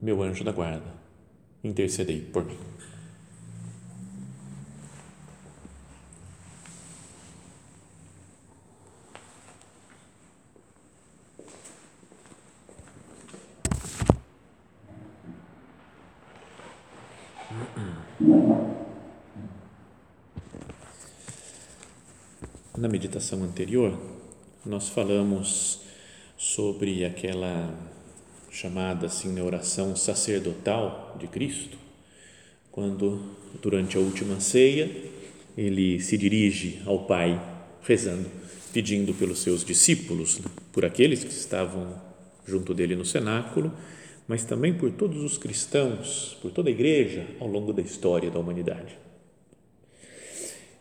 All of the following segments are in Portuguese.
meu anjo da guarda, intercedei por mim. Na meditação anterior, nós falamos sobre aquela chamada assim na oração sacerdotal de Cristo, quando durante a última ceia ele se dirige ao Pai rezando, pedindo pelos seus discípulos, né, por aqueles que estavam junto dele no cenáculo, mas também por todos os cristãos, por toda a igreja ao longo da história da humanidade.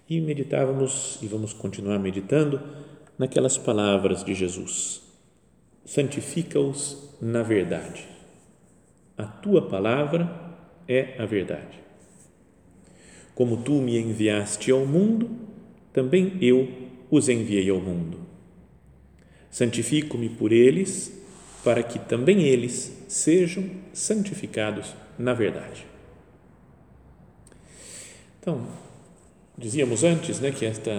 E meditávamos e vamos continuar meditando naquelas palavras de Jesus: santifica-os na verdade. A tua palavra é a verdade. Como tu me enviaste ao mundo, também eu os enviei ao mundo. Santifico-me por eles, para que também eles sejam santificados na verdade. Então, dizíamos antes, né, que esta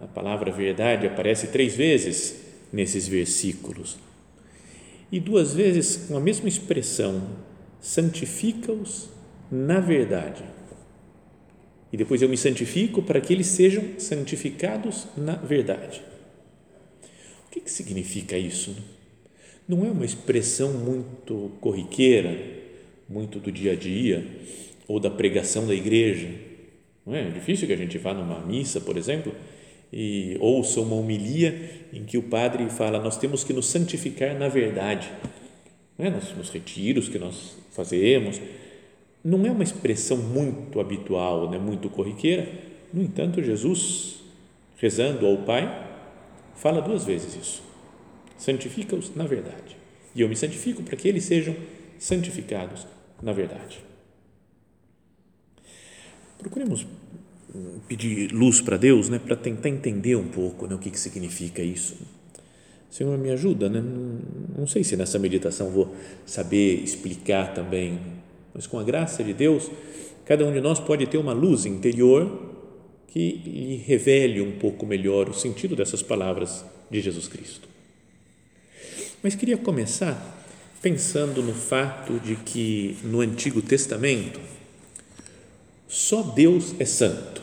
a palavra verdade aparece três vezes nesses versículos e duas vezes com a mesma expressão: santifica-os na verdade. E depois eu me santifico para que eles sejam santificados na verdade. O que, que significa isso? Não é uma expressão muito corriqueira, muito do dia a dia, ou da pregação da igreja. Não é? é difícil que a gente vá numa missa, por exemplo, e ouça uma homilia em que o padre fala nós temos que nos santificar na verdade. Não é? nos, nos retiros que nós fazemos. Não é uma expressão muito habitual né? muito corriqueira. No entanto Jesus rezando ao Pai fala duas vezes isso. Santifica-os na verdade. E eu me santifico para que eles sejam santificados na verdade. Procuremos pedir luz para Deus, né, para tentar entender um pouco né, o que, que significa isso. Senhor, me ajuda, né? Não, não sei se nessa meditação vou saber explicar também, mas com a graça de Deus, cada um de nós pode ter uma luz interior que lhe revele um pouco melhor o sentido dessas palavras de Jesus Cristo. Mas queria começar pensando no fato de que no Antigo Testamento só Deus é santo.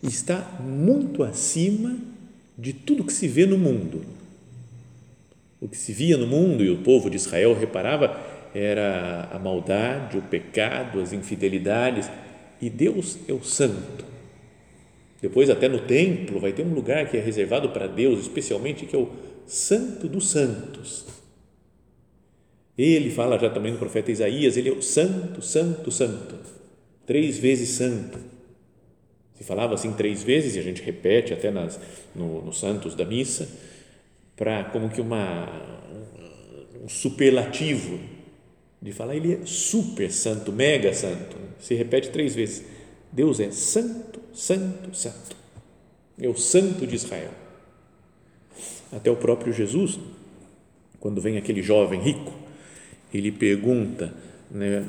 Está muito acima de tudo que se vê no mundo. O que se via no mundo e o povo de Israel reparava era a maldade, o pecado, as infidelidades, e Deus é o santo. Depois, até no templo, vai ter um lugar que é reservado para Deus, especialmente, que é o Santo dos Santos. Ele fala já também no profeta Isaías, ele é o Santo, Santo, Santo três vezes santo. Se falava assim três vezes, e a gente repete até nas, no, no Santos da missa, para como que uma, um superlativo de falar, ele é super santo, mega santo. Se repete três vezes. Deus é santo, santo, santo. É o santo de Israel. Até o próprio Jesus, quando vem aquele jovem rico, ele pergunta, né,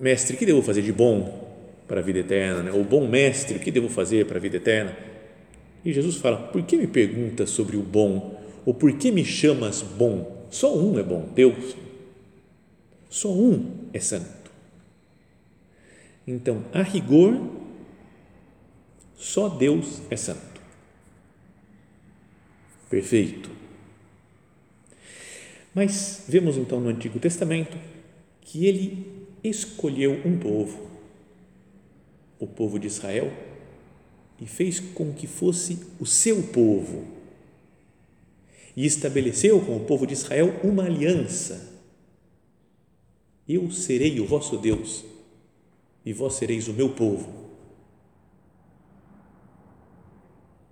mestre, o que devo fazer de bom para a vida eterna, né? o bom mestre, o que devo fazer para a vida eterna? E Jesus fala: por que me perguntas sobre o bom? Ou por que me chamas bom? Só um é bom, Deus. Só um é santo. Então, a rigor, só Deus é santo. Perfeito. Mas vemos então no Antigo Testamento que ele escolheu um povo o povo de Israel e fez com que fosse o seu povo e estabeleceu com o povo de Israel uma aliança Eu serei o vosso Deus e vós sereis o meu povo.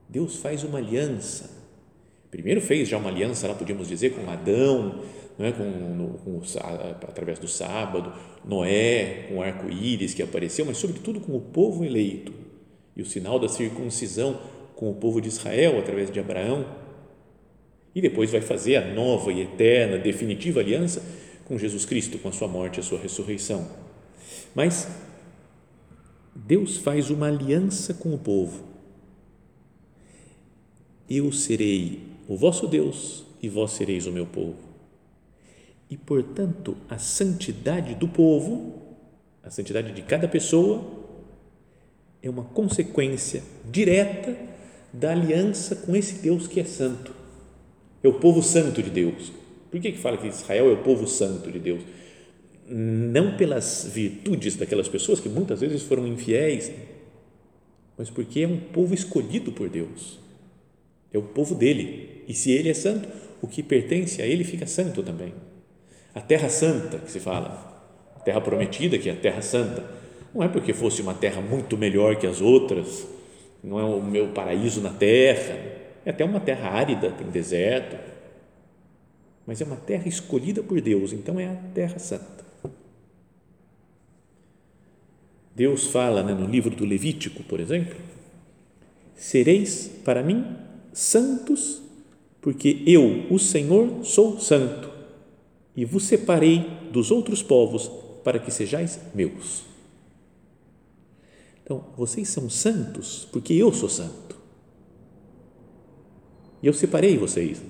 Deus faz uma aliança. Primeiro fez já uma aliança, lá podíamos dizer, com Adão, não é? com, no, com através do sábado, Noé, com o arco-íris que apareceu, mas sobretudo com o povo eleito e o sinal da circuncisão com o povo de Israel através de Abraão. E depois vai fazer a nova e eterna, definitiva aliança com Jesus Cristo, com a sua morte e a sua ressurreição. Mas Deus faz uma aliança com o povo. Eu serei o vosso Deus e vós sereis o meu povo. E, portanto, a santidade do povo, a santidade de cada pessoa, é uma consequência direta da aliança com esse Deus que é santo. É o povo santo de Deus. Por que, que fala que Israel é o povo santo de Deus? Não pelas virtudes daquelas pessoas que muitas vezes foram infiéis, mas porque é um povo escolhido por Deus. É o povo dele. E se ele é santo, o que pertence a ele fica santo também. A terra santa, que se fala, a terra prometida, que é a terra santa, não é porque fosse uma terra muito melhor que as outras, não é o meu paraíso na terra, é até uma terra árida, tem deserto, mas é uma terra escolhida por Deus, então é a terra santa. Deus fala né, no livro do Levítico, por exemplo, sereis para mim santos, porque eu, o Senhor, sou santo e vos separei dos outros povos para que sejais meus. Então, vocês são santos porque eu sou santo. E eu separei vocês.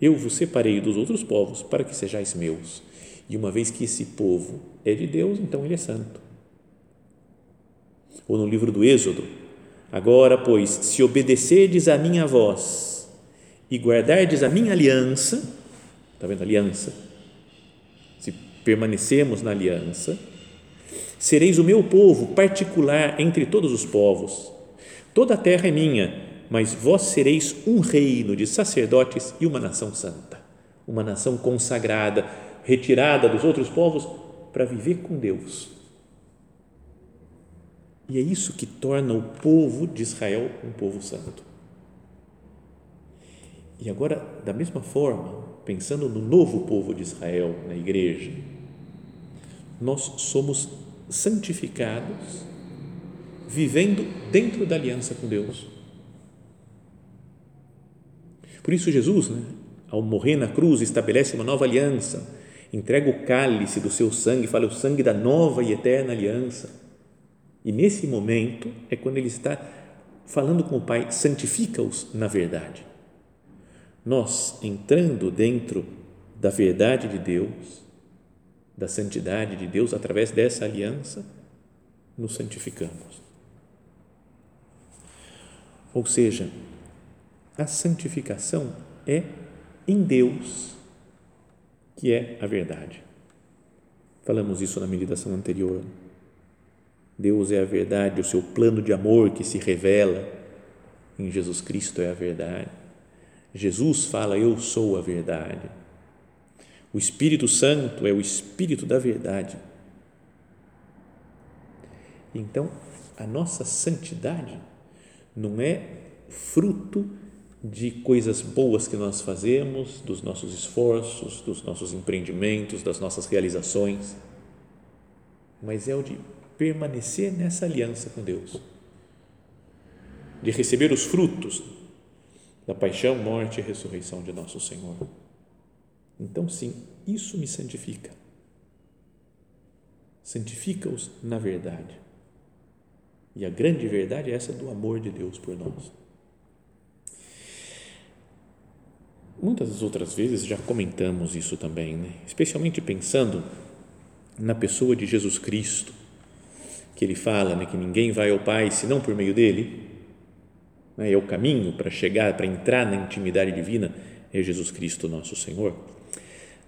Eu vos separei dos outros povos para que sejais meus. E uma vez que esse povo é de Deus, então ele é santo. Ou no livro do Êxodo, agora, pois, se obedecerdes à minha voz e guardardes a minha aliança, está vendo? Aliança. Se permanecemos na aliança, Sereis o meu povo particular entre todos os povos. Toda a terra é minha, mas vós sereis um reino de sacerdotes e uma nação santa, uma nação consagrada, retirada dos outros povos para viver com Deus. E é isso que torna o povo de Israel um povo santo. E agora, da mesma forma, pensando no novo povo de Israel, na igreja, nós somos santificados, vivendo dentro da aliança com Deus. Por isso, Jesus, né, ao morrer na cruz, estabelece uma nova aliança, entrega o cálice do seu sangue, fala o sangue da nova e eterna aliança. E nesse momento é quando ele está falando com o Pai, santifica-os na verdade. Nós entrando dentro da verdade de Deus, da santidade de Deus através dessa aliança, nos santificamos. Ou seja, a santificação é em Deus, que é a verdade. Falamos isso na meditação anterior. Deus é a verdade, o seu plano de amor que se revela em Jesus Cristo é a verdade. Jesus fala: Eu sou a verdade. O Espírito Santo é o Espírito da verdade. Então, a nossa santidade não é fruto de coisas boas que nós fazemos, dos nossos esforços, dos nossos empreendimentos, das nossas realizações, mas é o de permanecer nessa aliança com Deus, de receber os frutos da paixão, morte e ressurreição de nosso Senhor. Então, sim, isso me santifica. Santifica-os na verdade. E a grande verdade é essa do amor de Deus por nós. Muitas outras vezes já comentamos isso também, né? especialmente pensando na pessoa de Jesus Cristo, que ele fala né, que ninguém vai ao Pai senão por meio dele, né? é o caminho para chegar, para entrar na intimidade divina, é Jesus Cristo, nosso Senhor.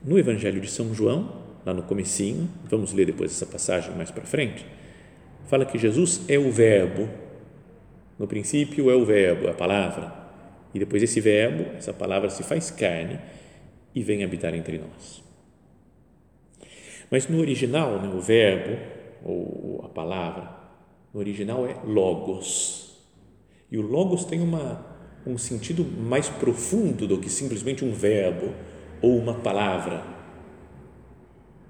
No Evangelho de São João, lá no comecinho, vamos ler depois essa passagem mais para frente, fala que Jesus é o verbo. No princípio é o verbo, a palavra. E depois esse verbo, essa palavra se faz carne e vem habitar entre nós. Mas no original, né, o verbo ou a palavra, no original é logos. E o logos tem uma, um sentido mais profundo do que simplesmente um verbo ou uma palavra.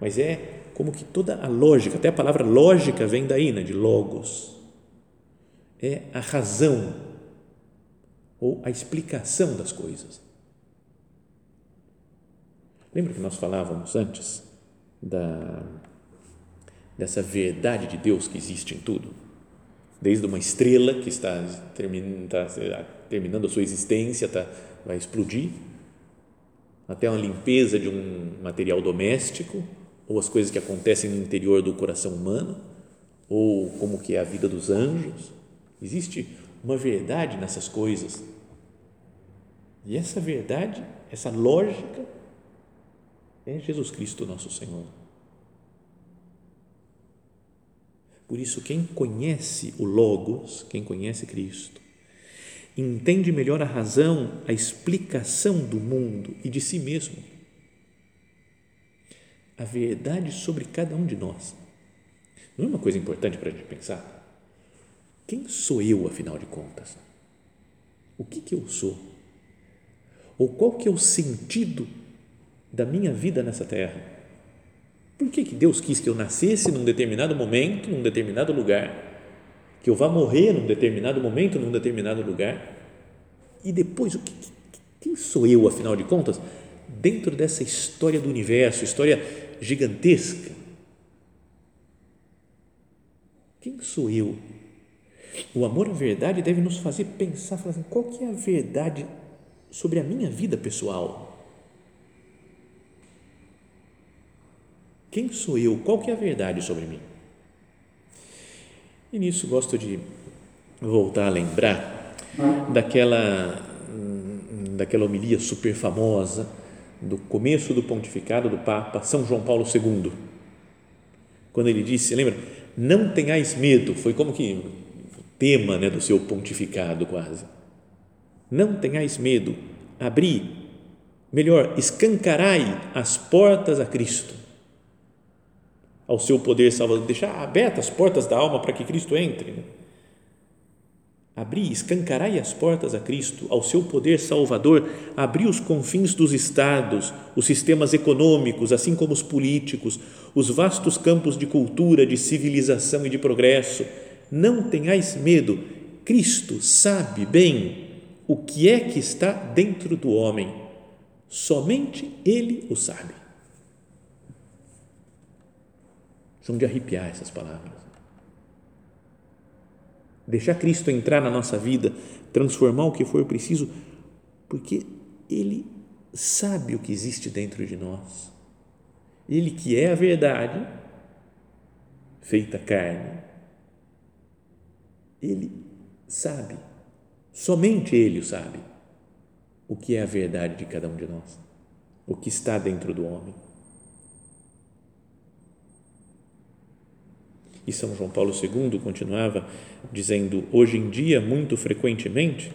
Mas é como que toda a lógica, até a palavra lógica vem daí, né, de logos. É a razão ou a explicação das coisas. Lembra que nós falávamos antes da dessa verdade de Deus que existe em tudo? Desde uma estrela que está, terminando, está terminando a sua existência, está, vai explodir, até uma limpeza de um material doméstico, ou as coisas que acontecem no interior do coração humano, ou como que é a vida dos anjos. Existe uma verdade nessas coisas. E essa verdade, essa lógica é Jesus Cristo, nosso Senhor. Por isso, quem conhece o Logos, quem conhece Cristo, entende melhor a razão, a explicação do mundo e de si mesmo. A verdade sobre cada um de nós. Não é uma coisa importante para a gente pensar? Quem sou eu, afinal de contas? O que, que eu sou? Ou qual que é o sentido da minha vida nessa terra? Por que, que Deus quis que eu nascesse num determinado momento, num determinado lugar? Que eu vá morrer num determinado momento, num determinado lugar? E depois, o que, quem sou eu, afinal de contas, dentro dessa história do universo, história gigantesca? Quem sou eu? O amor à verdade deve nos fazer pensar, falar assim, qual que é a verdade sobre a minha vida pessoal? Quem sou eu? Qual que é a verdade sobre mim? E nisso gosto de voltar a lembrar daquela daquela homilia super famosa do começo do pontificado do Papa São João Paulo II, quando ele disse, lembra? Não tenhais medo, foi como que tema né, do seu pontificado quase. Não tenhais medo, abri, melhor, escancarai as portas a Cristo ao seu poder salvador, deixar abertas as portas da alma para que Cristo entre. Né? Abrir, escancarai as portas a Cristo, ao seu poder salvador, abrir os confins dos estados, os sistemas econômicos, assim como os políticos, os vastos campos de cultura, de civilização e de progresso. Não tenhais medo, Cristo sabe bem o que é que está dentro do homem, somente Ele o sabe. São de arrepiar essas palavras. Deixar Cristo entrar na nossa vida, transformar o que for preciso, porque Ele sabe o que existe dentro de nós. Ele que é a verdade, feita carne. Ele sabe, somente Ele sabe, o que é a verdade de cada um de nós, o que está dentro do homem. E São João Paulo II continuava dizendo: hoje em dia, muito frequentemente,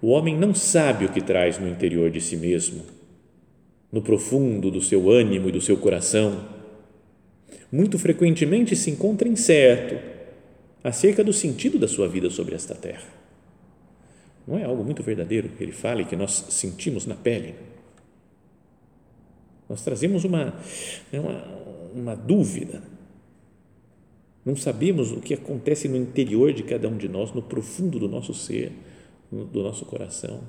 o homem não sabe o que traz no interior de si mesmo, no profundo do seu ânimo e do seu coração. Muito frequentemente se encontra incerto acerca do sentido da sua vida sobre esta terra. Não é algo muito verdadeiro que ele fala e que nós sentimos na pele. Nós trazemos uma, uma, uma dúvida não sabemos o que acontece no interior de cada um de nós, no profundo do nosso ser, do nosso coração.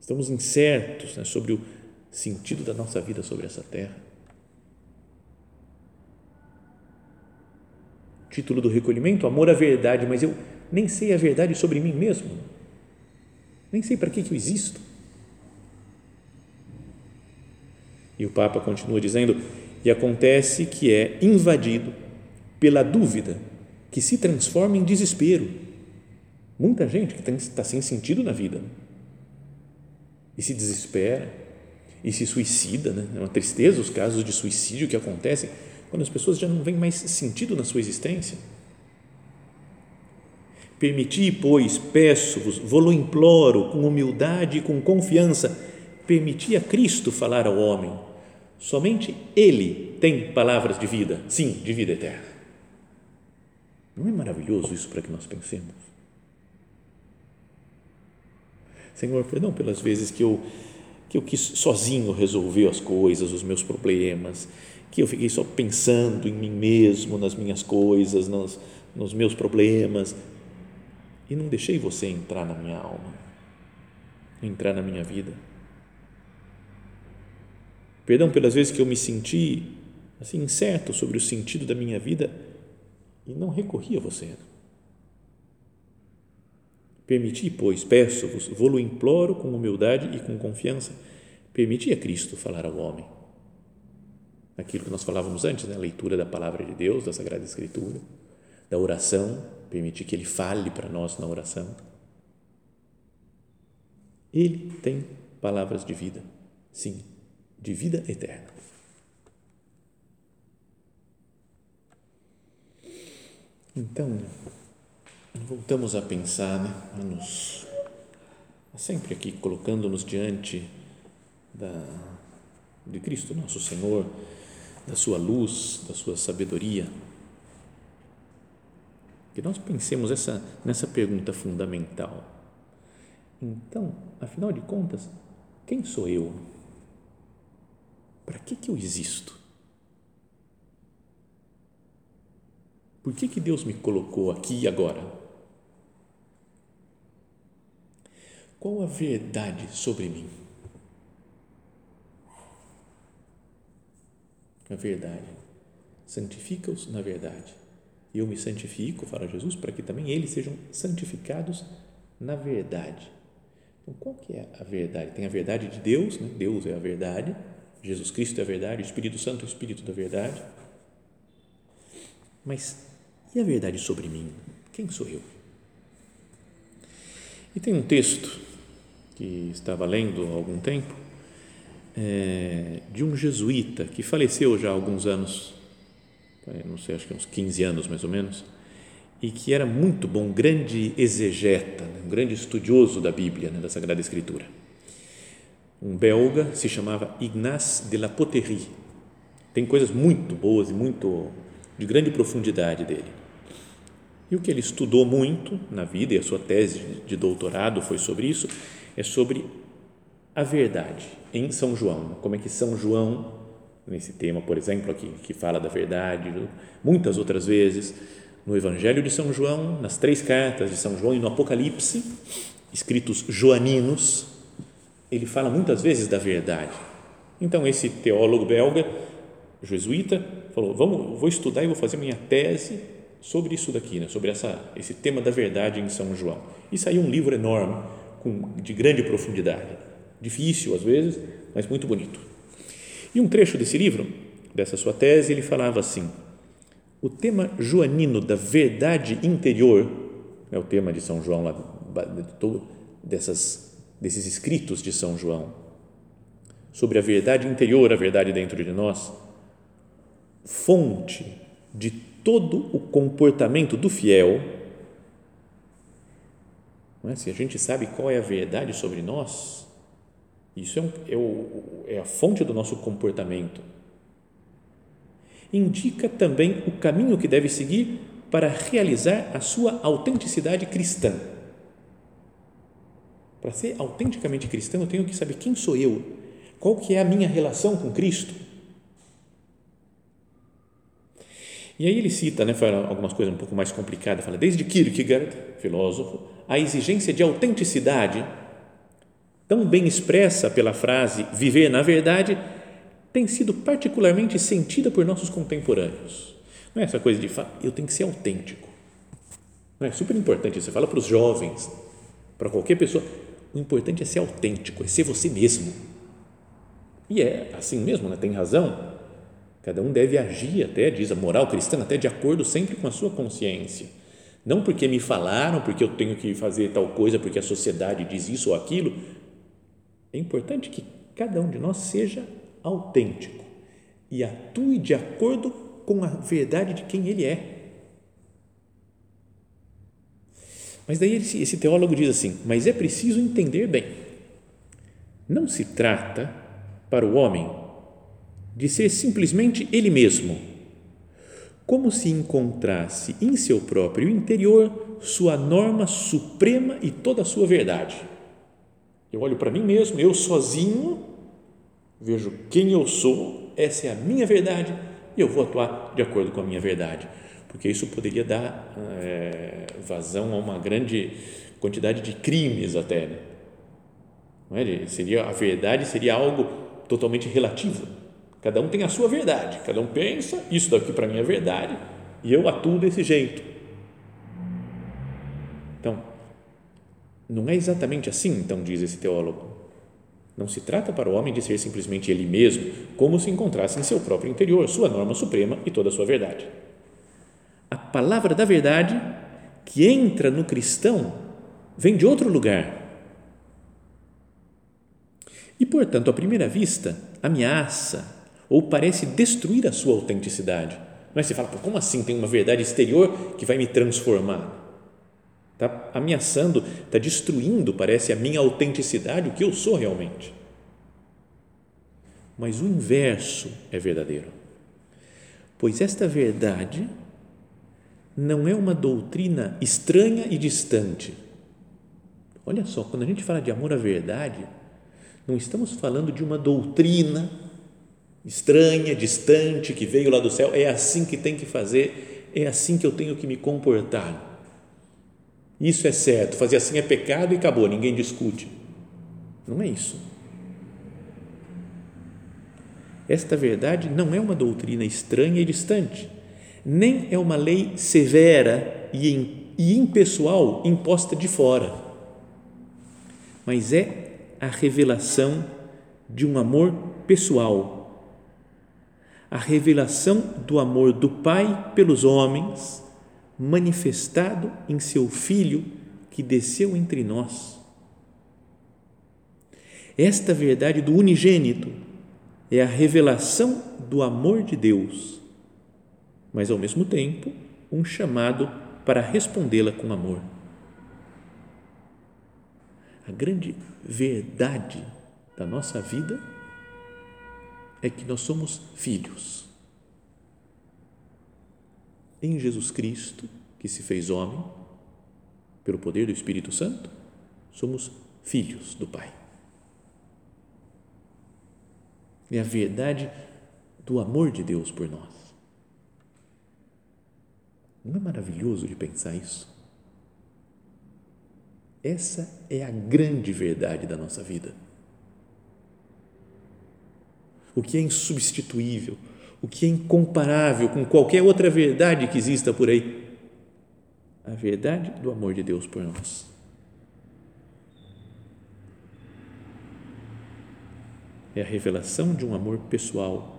Estamos incertos né, sobre o sentido da nossa vida sobre essa terra. Título do recolhimento: Amor à verdade, mas eu nem sei a verdade sobre mim mesmo. Nem sei para que, que eu existo. E o Papa continua dizendo: e acontece que é invadido pela dúvida, que se transforma em desespero. Muita gente que está sem sentido na vida e se desespera e se suicida, né? é uma tristeza os casos de suicídio que acontecem quando as pessoas já não veem mais sentido na sua existência. Permiti, pois, peço-vos, vou-lo imploro, com humildade e com confiança, permiti a Cristo falar ao homem Somente Ele tem palavras de vida, sim, de vida eterna. Não é maravilhoso isso para que nós pensemos? Senhor, perdão pelas vezes que eu, que eu quis sozinho resolver as coisas, os meus problemas, que eu fiquei só pensando em mim mesmo, nas minhas coisas, nos, nos meus problemas, e não deixei você entrar na minha alma, entrar na minha vida. Perdão pelas vezes que eu me senti assim incerto sobre o sentido da minha vida e não recorri a você. Permiti, pois, peço-vos, vou-lo imploro com humildade e com confiança, permiti a Cristo falar ao homem. Aquilo que nós falávamos antes, né? a leitura da palavra de Deus, da Sagrada Escritura, da oração, permitir que Ele fale para nós na oração. Ele tem palavras de vida, sim, de vida eterna. Então, voltamos a pensar, né, a nos, sempre aqui colocando-nos diante da, de Cristo, nosso Senhor, da Sua luz, da Sua sabedoria. Que nós pensemos essa, nessa pergunta fundamental. Então, afinal de contas, quem sou eu? Para que, que eu existo? Por que, que Deus me colocou aqui e agora? Qual a verdade sobre mim? A verdade. Santifica-os na verdade. Eu me santifico, fala Jesus, para que também eles sejam santificados na verdade. Então, qual que é a verdade? Tem a verdade de Deus, né? Deus é a verdade, Jesus Cristo é a verdade, o Espírito Santo é o Espírito da verdade. Mas e a verdade sobre mim? Quem sou eu? E tem um texto que estava lendo há algum tempo, é, de um jesuíta que faleceu já há alguns anos, não sei, acho que uns 15 anos mais ou menos, e que era muito bom, um grande exegeta, né, um grande estudioso da Bíblia, né, da Sagrada Escritura. Um belga se chamava Ignace de la Poterie. Tem coisas muito boas e muito de grande profundidade dele. E o que ele estudou muito na vida, e a sua tese de doutorado foi sobre isso, é sobre a verdade em São João. Como é que São João, nesse tema, por exemplo, aqui, que fala da verdade, muitas outras vezes, no Evangelho de São João, nas três cartas de São João e no Apocalipse, escritos joaninos, ele fala muitas vezes da verdade. Então, esse teólogo belga, jesuíta, falou: Vamos, vou estudar e vou fazer minha tese sobre isso daqui, né? sobre essa, esse tema da verdade em São João. E saiu um livro enorme com, de grande profundidade. Difícil às vezes, mas muito bonito. E um trecho desse livro, dessa sua tese, ele falava assim: o tema joanino da verdade interior, é o tema de São João, lá, de dessas, desses escritos de São João, sobre a verdade interior, a verdade dentro de nós, fonte de todo o comportamento do fiel é? Se a gente sabe qual é a verdade sobre nós, isso é, um, é, o, é a fonte do nosso comportamento. Indica também o caminho que deve seguir para realizar a sua autenticidade cristã. Para ser autenticamente cristão, eu tenho que saber quem sou eu, qual que é a minha relação com Cristo. E aí ele cita, né, fala algumas coisas um pouco mais complicadas, fala desde Kierkegaard, filósofo, a exigência de autenticidade, tão bem expressa pela frase viver na verdade, tem sido particularmente sentida por nossos contemporâneos. Não é essa coisa de eu tenho que ser autêntico. Não é super importante. Você fala para os jovens, para qualquer pessoa, o importante é ser autêntico, é ser você mesmo. E é assim mesmo, né? tem razão. Cada um deve agir até, diz a moral cristã, até de acordo sempre com a sua consciência não porque me falaram, porque eu tenho que fazer tal coisa, porque a sociedade diz isso ou aquilo. É importante que cada um de nós seja autêntico e atue de acordo com a verdade de quem ele é. Mas daí esse teólogo diz assim: mas é preciso entender bem. Não se trata para o homem de ser simplesmente ele mesmo, como se encontrasse em seu próprio interior sua norma suprema e toda a sua verdade. Eu olho para mim mesmo, eu sozinho, vejo quem eu sou, essa é a minha verdade e eu vou atuar de acordo com a minha verdade, porque isso poderia dar é, vazão a uma grande quantidade de crimes até. Né? Não é? Seria a verdade seria algo totalmente relativo. Cada um tem a sua verdade. Cada um pensa isso daqui para mim é verdade e eu atuo desse jeito. Então, não é exatamente assim, então diz esse teólogo. Não se trata para o homem de ser simplesmente ele mesmo, como se encontrasse em seu próprio interior, sua norma suprema e toda a sua verdade. A palavra da verdade que entra no cristão vem de outro lugar. E, portanto, à primeira vista, ameaça ou parece destruir a sua autenticidade. Mas é? você fala, como assim tem uma verdade exterior que vai me transformar? Está ameaçando, está destruindo, parece, a minha autenticidade, o que eu sou realmente. Mas o inverso é verdadeiro. Pois esta verdade não é uma doutrina estranha e distante. Olha só, quando a gente fala de amor à verdade, não estamos falando de uma doutrina estranha, distante, que veio lá do céu, é assim que tem que fazer, é assim que eu tenho que me comportar. Isso é certo, fazer assim é pecado e acabou, ninguém discute. Não é isso. Esta verdade não é uma doutrina estranha e distante, nem é uma lei severa e impessoal imposta de fora, mas é a revelação de um amor pessoal, a revelação do amor do Pai pelos homens manifestado em seu Filho que desceu entre nós. Esta verdade do unigênito é a revelação do amor de Deus, mas ao mesmo tempo um chamado para respondê-la com amor. A grande verdade da nossa vida é que nós somos filhos em Jesus Cristo, que se fez homem, pelo poder do Espírito Santo, somos filhos do Pai. É a verdade do amor de Deus por nós. Não é maravilhoso de pensar isso? Essa é a grande verdade da nossa vida. O que é insubstituível, o que é incomparável com qualquer outra verdade que exista por aí. A verdade do amor de Deus por nós. É a revelação de um amor pessoal,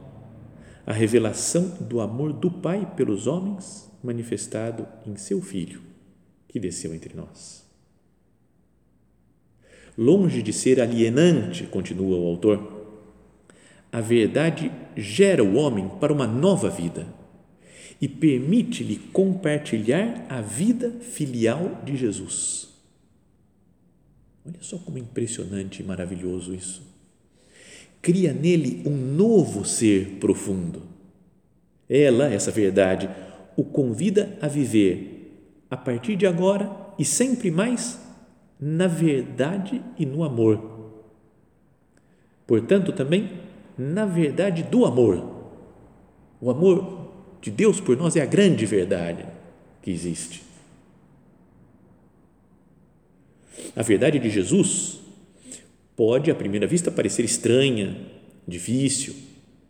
a revelação do amor do Pai pelos homens manifestado em seu Filho, que desceu entre nós. Longe de ser alienante, continua o autor, a verdade gera o homem para uma nova vida e permite-lhe compartilhar a vida filial de Jesus. Olha só como impressionante e maravilhoso isso. Cria nele um novo ser profundo. Ela, essa verdade, o convida a viver a partir de agora e sempre mais na verdade e no amor. Portanto, também na verdade do amor. O amor de Deus por nós é a grande verdade que existe. A verdade de Jesus pode, à primeira vista, parecer estranha, difícil,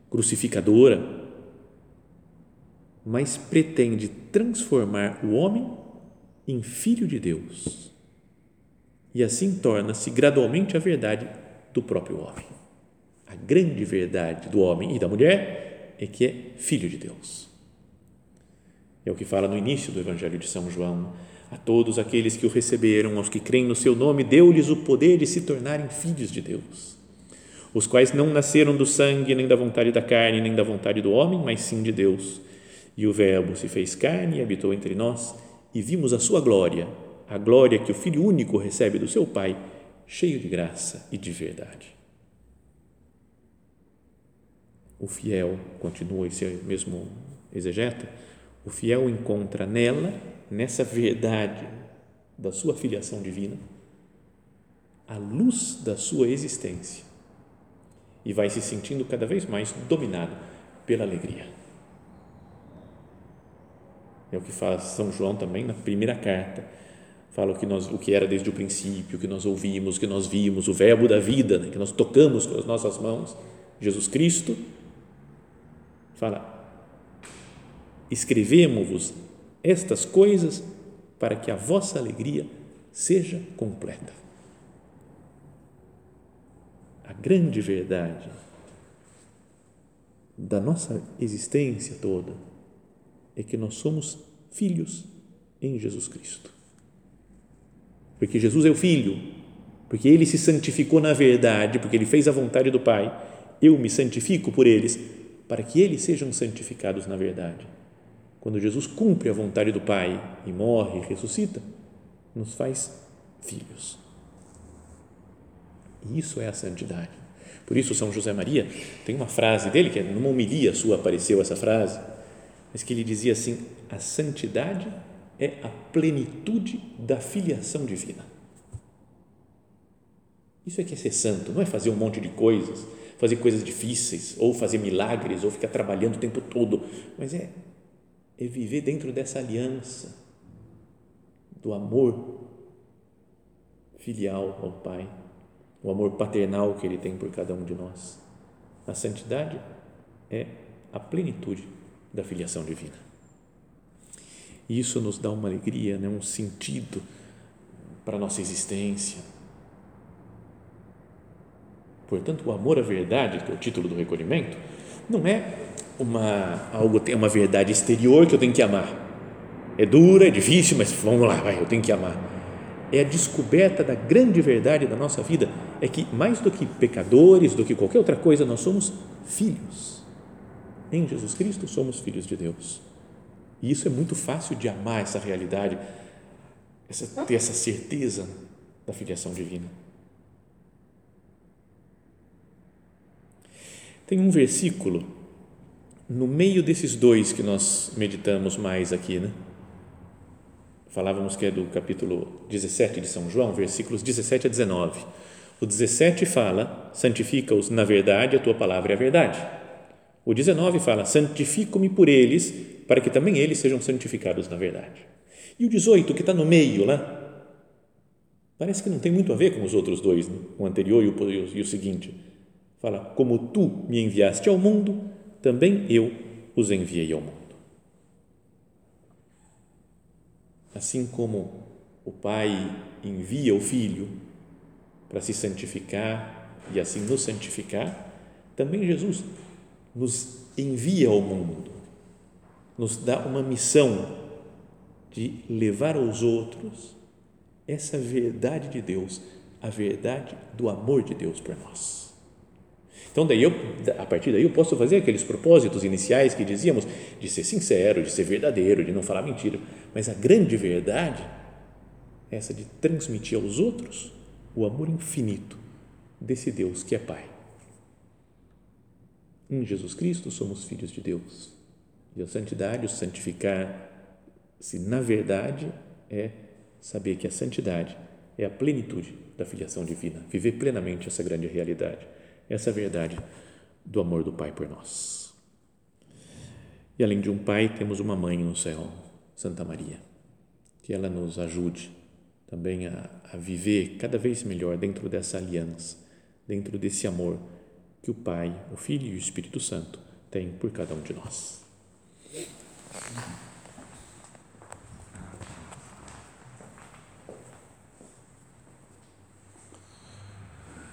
crucificadora, mas pretende transformar o homem em filho de Deus. E assim torna-se gradualmente a verdade do próprio homem. A grande verdade do homem e da mulher é que é filho de Deus. É o que fala no início do Evangelho de São João. A todos aqueles que o receberam, aos que creem no seu nome, deu-lhes o poder de se tornarem filhos de Deus, os quais não nasceram do sangue, nem da vontade da carne, nem da vontade do homem, mas sim de Deus. E o Verbo se fez carne e habitou entre nós, e vimos a sua glória, a glória que o Filho único recebe do seu Pai, cheio de graça e de verdade. O fiel, continua esse mesmo exegeta, o fiel encontra nela, nessa verdade da sua filiação divina, a luz da sua existência e vai se sentindo cada vez mais dominado pela alegria. É o que faz São João também na primeira carta. Fala o que, nós, o que era desde o princípio, o que nós ouvimos, o que nós vimos, o verbo da vida, né, que nós tocamos com as nossas mãos, Jesus Cristo. Fala, escrevemos-vos estas coisas para que a vossa alegria seja completa. A grande verdade da nossa existência toda é que nós somos filhos em Jesus Cristo. Porque Jesus é o Filho, porque Ele se santificou na verdade, porque Ele fez a vontade do Pai, eu me santifico por eles, para que eles sejam santificados na verdade. Quando Jesus cumpre a vontade do Pai e morre e ressuscita, nos faz filhos. E isso é a santidade. Por isso, São José Maria tem uma frase dele, que é numa homilia sua apareceu essa frase, mas que ele dizia assim: a santidade é a plenitude da filiação divina. Isso é que é ser santo, não é fazer um monte de coisas, fazer coisas difíceis, ou fazer milagres, ou ficar trabalhando o tempo todo, mas é, é viver dentro dessa aliança do amor filial ao Pai, o amor paternal que Ele tem por cada um de nós. A santidade é a plenitude da filiação divina. E isso nos dá uma alegria, né? um sentido para a nossa existência. Portanto, o amor à verdade, que é o título do recolhimento, não é uma algo tem uma verdade exterior que eu tenho que amar. É dura, é difícil, mas vamos lá, vai, eu tenho que amar. É a descoberta da grande verdade da nossa vida, é que mais do que pecadores, do que qualquer outra coisa, nós somos filhos em Jesus Cristo somos filhos de Deus. E isso é muito fácil de amar essa realidade, essa, ter essa certeza da filiação divina. Tem um versículo no meio desses dois que nós meditamos mais aqui, né? Falávamos que é do capítulo 17 de São João, versículos 17 a 19. O 17 fala: santifica-os na verdade, a tua palavra é a verdade. O 19 fala: santifico-me por eles, para que também eles sejam santificados na verdade. E o 18, que está no meio lá, parece que não tem muito a ver com os outros dois, né? o anterior e o, e o seguinte. Fala: Como tu me enviaste ao mundo, também eu os enviei ao mundo. Assim como o Pai envia o Filho para se santificar e assim nos santificar, também Jesus nos envia ao mundo, nos dá uma missão de levar aos outros essa verdade de Deus, a verdade do amor de Deus por nós. Então, daí eu, a partir daí eu posso fazer aqueles propósitos iniciais que dizíamos de ser sincero, de ser verdadeiro, de não falar mentira, mas a grande verdade é essa de transmitir aos outros o amor infinito desse Deus que é Pai. Em Jesus Cristo somos filhos de Deus. E a santidade, o santificar-se na verdade, é saber que a santidade é a plenitude da filiação divina, viver plenamente essa grande realidade, essa verdade do amor do Pai por nós. E além de um Pai, temos uma mãe no céu, Santa Maria, que ela nos ajude também a, a viver cada vez melhor dentro dessa aliança, dentro desse amor que o Pai, o Filho e o Espírito Santo têm por cada um de nós.